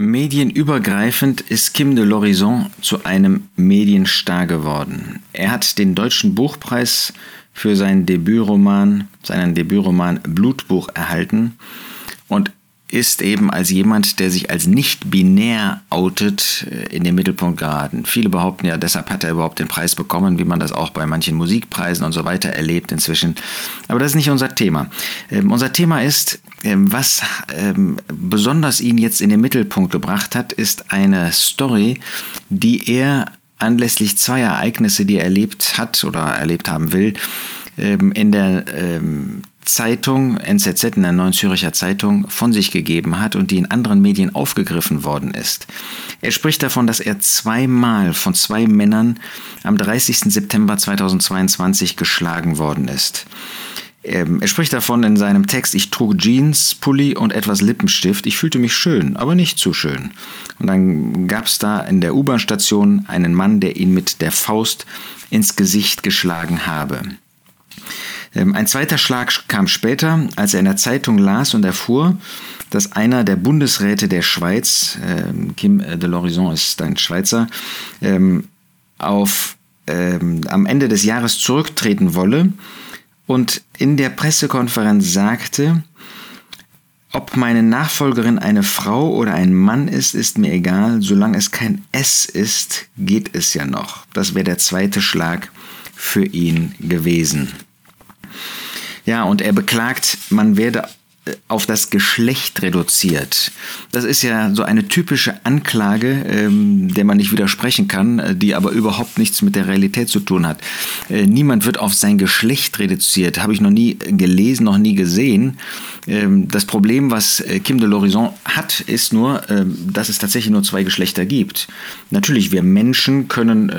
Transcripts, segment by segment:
Medienübergreifend ist Kim de l'Horizon zu einem Medienstar geworden. Er hat den Deutschen Buchpreis für seinen Debütroman, seinen Debütroman Blutbuch erhalten und ist eben als jemand, der sich als nicht binär outet, äh, in den Mittelpunkt geraten. Viele behaupten ja, deshalb hat er überhaupt den Preis bekommen, wie man das auch bei manchen Musikpreisen und so weiter erlebt inzwischen. Aber das ist nicht unser Thema. Ähm, unser Thema ist, was ähm, besonders ihn jetzt in den Mittelpunkt gebracht hat, ist eine Story, die er anlässlich zwei Ereignisse, die er erlebt hat oder erlebt haben will, ähm, in der ähm, Zeitung, NZZ, in der Neuen Züricher Zeitung, von sich gegeben hat und die in anderen Medien aufgegriffen worden ist. Er spricht davon, dass er zweimal von zwei Männern am 30. September 2022 geschlagen worden ist. Ähm, er spricht davon in seinem Text, ich trug Jeans, Pulli und etwas Lippenstift. Ich fühlte mich schön, aber nicht zu schön. Und dann gab es da in der U-Bahn-Station einen Mann, der ihn mit der Faust ins Gesicht geschlagen habe. Ähm, ein zweiter Schlag kam später, als er in der Zeitung las und erfuhr, dass einer der Bundesräte der Schweiz, ähm, Kim de l'Horizon ist ein Schweizer, ähm, auf, am Ende des Jahres zurücktreten wolle und in der Pressekonferenz sagte, ob meine Nachfolgerin eine Frau oder ein Mann ist, ist mir egal. Solange es kein S ist, geht es ja noch. Das wäre der zweite Schlag für ihn gewesen. Ja, und er beklagt, man werde auf das Geschlecht reduziert. Das ist ja so eine typische Anklage, ähm, der man nicht widersprechen kann, äh, die aber überhaupt nichts mit der Realität zu tun hat. Äh, niemand wird auf sein Geschlecht reduziert. Habe ich noch nie gelesen, noch nie gesehen. Ähm, das Problem, was äh, Kim de l'Horizon hat, ist nur, ähm, dass es tatsächlich nur zwei Geschlechter gibt. Natürlich, wir Menschen können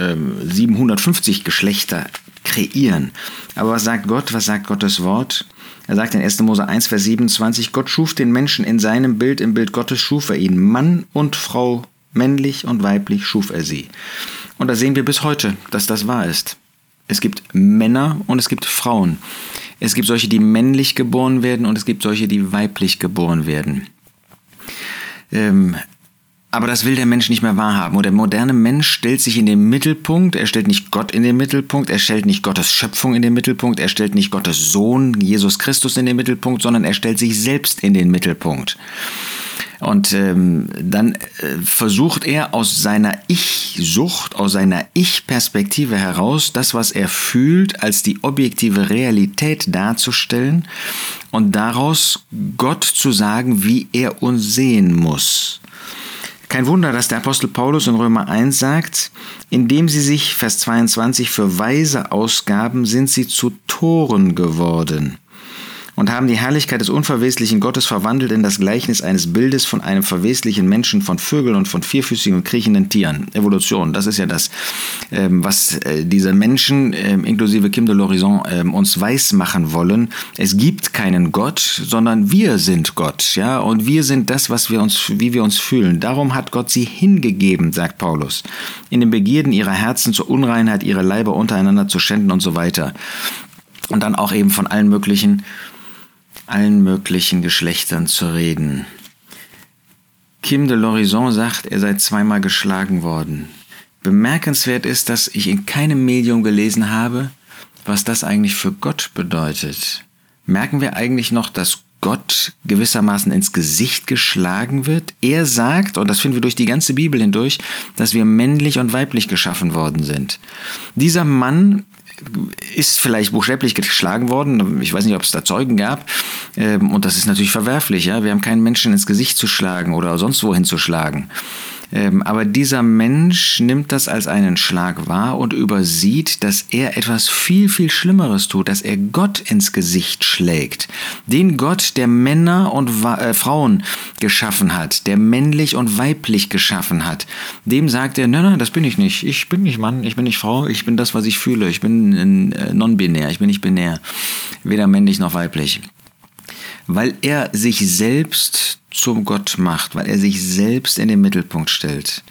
750 ähm, Geschlechter kreieren. Aber was sagt Gott? Was sagt Gottes Wort? Er sagt in 1. Mose 1, Vers 27, Gott schuf den Menschen in seinem Bild, im Bild Gottes schuf er ihn. Mann und Frau, männlich und weiblich schuf er sie. Und da sehen wir bis heute, dass das wahr ist. Es gibt Männer und es gibt Frauen. Es gibt solche, die männlich geboren werden und es gibt solche, die weiblich geboren werden. Ähm, aber das will der Mensch nicht mehr wahrhaben. Und der moderne Mensch stellt sich in den Mittelpunkt. Er stellt nicht Gott in den Mittelpunkt. Er stellt nicht Gottes Schöpfung in den Mittelpunkt. Er stellt nicht Gottes Sohn, Jesus Christus, in den Mittelpunkt, sondern er stellt sich selbst in den Mittelpunkt. Und ähm, dann äh, versucht er aus seiner Ich-Sucht, aus seiner Ich-Perspektive heraus, das, was er fühlt, als die objektive Realität darzustellen und daraus Gott zu sagen, wie er uns sehen muss. Kein Wunder, dass der Apostel Paulus in Römer 1 sagt, indem sie sich, Vers 22, für Weise ausgaben, sind sie zu Toren geworden und haben die Herrlichkeit des unverweslichen Gottes verwandelt in das Gleichnis eines Bildes von einem verweslichen Menschen, von Vögeln und von vierfüßigen und kriechenden Tieren. Evolution, das ist ja das, ähm, was äh, diese Menschen, ähm, inklusive Kim de l'Horizon, ähm, uns weismachen wollen. Es gibt keinen Gott, sondern wir sind Gott, ja, und wir sind das, was wir uns, wie wir uns fühlen. Darum hat Gott sie hingegeben, sagt Paulus, in den Begierden ihrer Herzen zur Unreinheit, ihre Leiber untereinander zu schänden und so weiter. Und dann auch eben von allen möglichen allen möglichen Geschlechtern zu reden. Kim de l'Horizon sagt, er sei zweimal geschlagen worden. Bemerkenswert ist, dass ich in keinem Medium gelesen habe, was das eigentlich für Gott bedeutet. Merken wir eigentlich noch, dass Gott gewissermaßen ins Gesicht geschlagen wird? Er sagt, und das finden wir durch die ganze Bibel hindurch, dass wir männlich und weiblich geschaffen worden sind. Dieser Mann ist vielleicht buchstäblich geschlagen worden. Ich weiß nicht, ob es da Zeugen gab. Ähm, und das ist natürlich verwerflich. Ja? Wir haben keinen Menschen ins Gesicht zu schlagen oder sonst wohin zu schlagen. Ähm, aber dieser Mensch nimmt das als einen Schlag wahr und übersieht, dass er etwas viel, viel Schlimmeres tut, dass er Gott ins Gesicht schlägt. Den Gott, der Männer und äh, Frauen geschaffen hat, der männlich und weiblich geschaffen hat. Dem sagt er, nein, nein, das bin ich nicht. Ich bin nicht Mann, ich bin nicht Frau, ich bin das, was ich fühle. Ich bin äh, non-binär, ich bin nicht binär. Weder männlich noch weiblich weil er sich selbst zum Gott macht, weil er sich selbst in den Mittelpunkt stellt.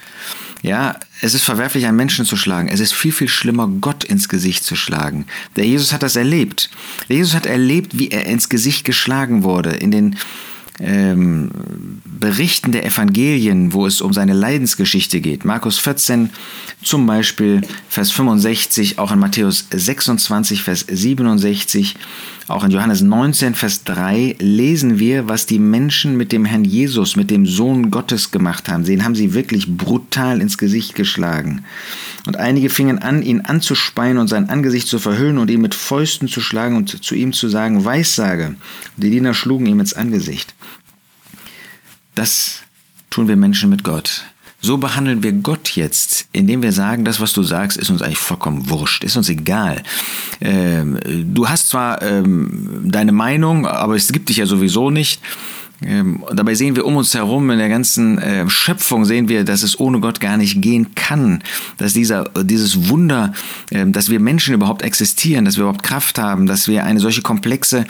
Ja, es ist verwerflich, einen Menschen zu schlagen. Es ist viel, viel schlimmer, Gott ins Gesicht zu schlagen. Der Jesus hat das erlebt. Der Jesus hat erlebt, wie er ins Gesicht geschlagen wurde. In den ähm, Berichten der Evangelien, wo es um seine Leidensgeschichte geht. Markus 14 zum Beispiel, Vers 65, auch in Matthäus 26, Vers 67, auch in Johannes 19, Vers 3 lesen wir, was die Menschen mit dem Herrn Jesus, mit dem Sohn Gottes gemacht haben. Den haben sie wirklich brutal ins Gesicht geschlagen. Und einige fingen an, ihn anzuspeien und sein Angesicht zu verhüllen und ihn mit Fäusten zu schlagen und zu ihm zu sagen, Weissage. Die Diener schlugen ihm ins Angesicht. Das tun wir Menschen mit Gott. So behandeln wir Gott jetzt, indem wir sagen, das, was du sagst, ist uns eigentlich vollkommen wurscht, ist uns egal. Ähm, du hast zwar ähm, deine Meinung, aber es gibt dich ja sowieso nicht. Ähm, dabei sehen wir um uns herum in der ganzen äh, Schöpfung, sehen wir, dass es ohne Gott gar nicht gehen kann. Dass dieser, dieses Wunder, äh, dass wir Menschen überhaupt existieren, dass wir überhaupt Kraft haben, dass wir eine solche komplexe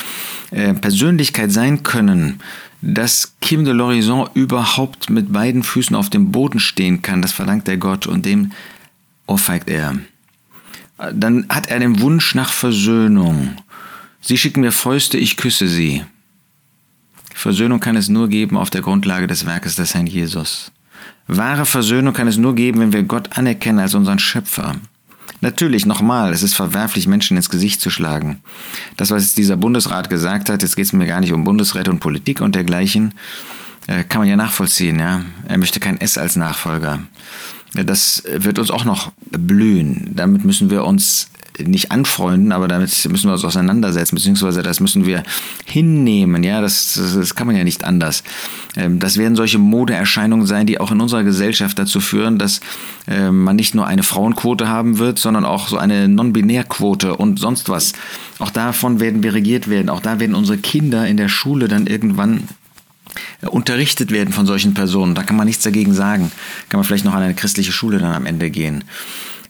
äh, Persönlichkeit sein können, dass Kim de l'Horizon überhaupt mit beiden Füßen auf dem Boden stehen kann, das verlangt der Gott und dem ohrfeigt er. Dann hat er den Wunsch nach Versöhnung. Sie schicken mir Fäuste, ich küsse sie. Versöhnung kann es nur geben auf der Grundlage des Werkes des Herrn Jesus. Wahre Versöhnung kann es nur geben, wenn wir Gott anerkennen als unseren Schöpfer. Natürlich, nochmal, es ist verwerflich, Menschen ins Gesicht zu schlagen. Das, was dieser Bundesrat gesagt hat, jetzt geht es mir gar nicht um Bundesräte und Politik und dergleichen, äh, kann man ja nachvollziehen. Ja? Er möchte kein S als Nachfolger. Das wird uns auch noch blühen. Damit müssen wir uns nicht anfreunden, aber damit müssen wir uns auseinandersetzen, beziehungsweise das müssen wir hinnehmen. Ja, das, das, das kann man ja nicht anders. Ähm, das werden solche Modeerscheinungen sein, die auch in unserer Gesellschaft dazu führen, dass ähm, man nicht nur eine Frauenquote haben wird, sondern auch so eine Non-Binär-Quote und sonst was. Auch davon werden wir regiert werden. Auch da werden unsere Kinder in der Schule dann irgendwann äh, unterrichtet werden von solchen Personen. Da kann man nichts dagegen sagen. Kann man vielleicht noch an eine christliche Schule dann am Ende gehen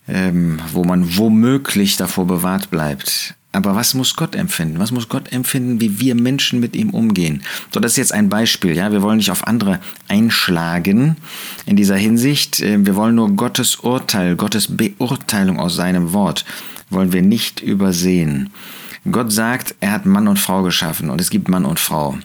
ähm, wo man womöglich davor bewahrt bleibt. Aber was muss Gott empfinden? Was muss Gott empfinden, wie wir Menschen mit ihm umgehen? So, das ist jetzt ein Beispiel. Ja, wir wollen nicht auf andere einschlagen in dieser Hinsicht. Ähm, wir wollen nur Gottes Urteil, Gottes Beurteilung aus seinem Wort wollen wir nicht übersehen. Gott sagt, er hat Mann und Frau geschaffen und es gibt Mann und Frau.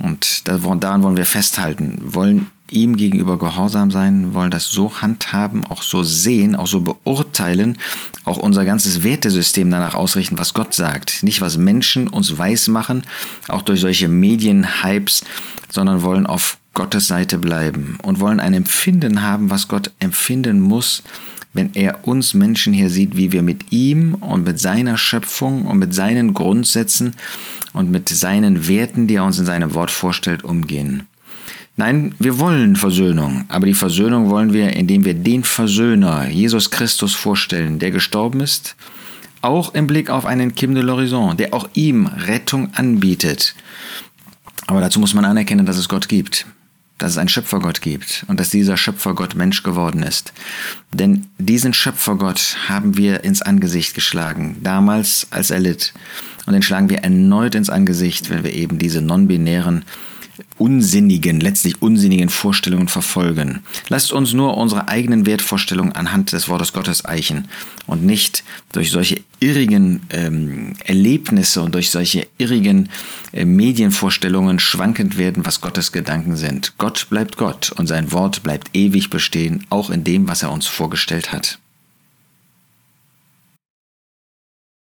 Und daran wollen wir festhalten, wollen ihm gegenüber gehorsam sein, wollen das so handhaben, auch so sehen, auch so beurteilen, auch unser ganzes Wertesystem danach ausrichten, was Gott sagt. Nicht, was Menschen uns weismachen, auch durch solche Medienhypes, sondern wollen auf Gottes Seite bleiben und wollen ein Empfinden haben, was Gott empfinden muss, wenn er uns Menschen hier sieht, wie wir mit ihm und mit seiner Schöpfung und mit seinen Grundsätzen und mit seinen Werten, die er uns in seinem Wort vorstellt, umgehen. Nein, wir wollen Versöhnung, aber die Versöhnung wollen wir, indem wir den Versöhner, Jesus Christus, vorstellen, der gestorben ist, auch im Blick auf einen Kim de l'Horizon, der auch ihm Rettung anbietet. Aber dazu muss man anerkennen, dass es Gott gibt, dass es einen Schöpfergott gibt und dass dieser Schöpfergott Mensch geworden ist. Denn diesen Schöpfergott haben wir ins Angesicht geschlagen, damals als er litt. Und den schlagen wir erneut ins Angesicht, wenn wir eben diese non-binären unsinnigen, letztlich unsinnigen Vorstellungen verfolgen. Lasst uns nur unsere eigenen Wertvorstellungen anhand des Wortes Gottes eichen und nicht durch solche irrigen ähm, Erlebnisse und durch solche irrigen äh, Medienvorstellungen schwankend werden, was Gottes Gedanken sind. Gott bleibt Gott und sein Wort bleibt ewig bestehen, auch in dem, was er uns vorgestellt hat.